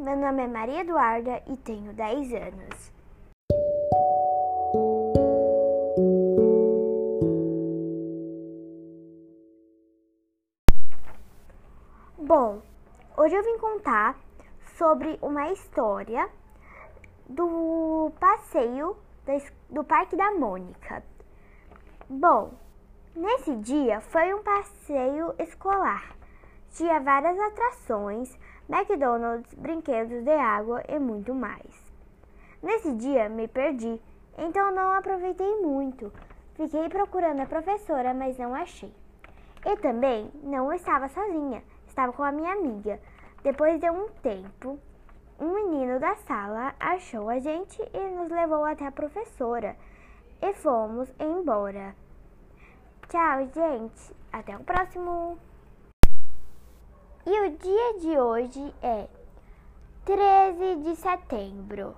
meu nome é Maria Eduarda e tenho 10 anos. Bom, hoje eu vim contar sobre uma história do passeio do Parque da Mônica. Bom, nesse dia foi um passeio escolar. Tinha várias atrações, McDonald's, brinquedos de água e muito mais. Nesse dia me perdi, então não aproveitei muito. Fiquei procurando a professora, mas não achei. E também não estava sozinha, estava com a minha amiga. Depois de um tempo, um menino da sala achou a gente e nos levou até a professora. E fomos embora. Tchau, gente. Até o próximo. E o dia de hoje é 13 de setembro.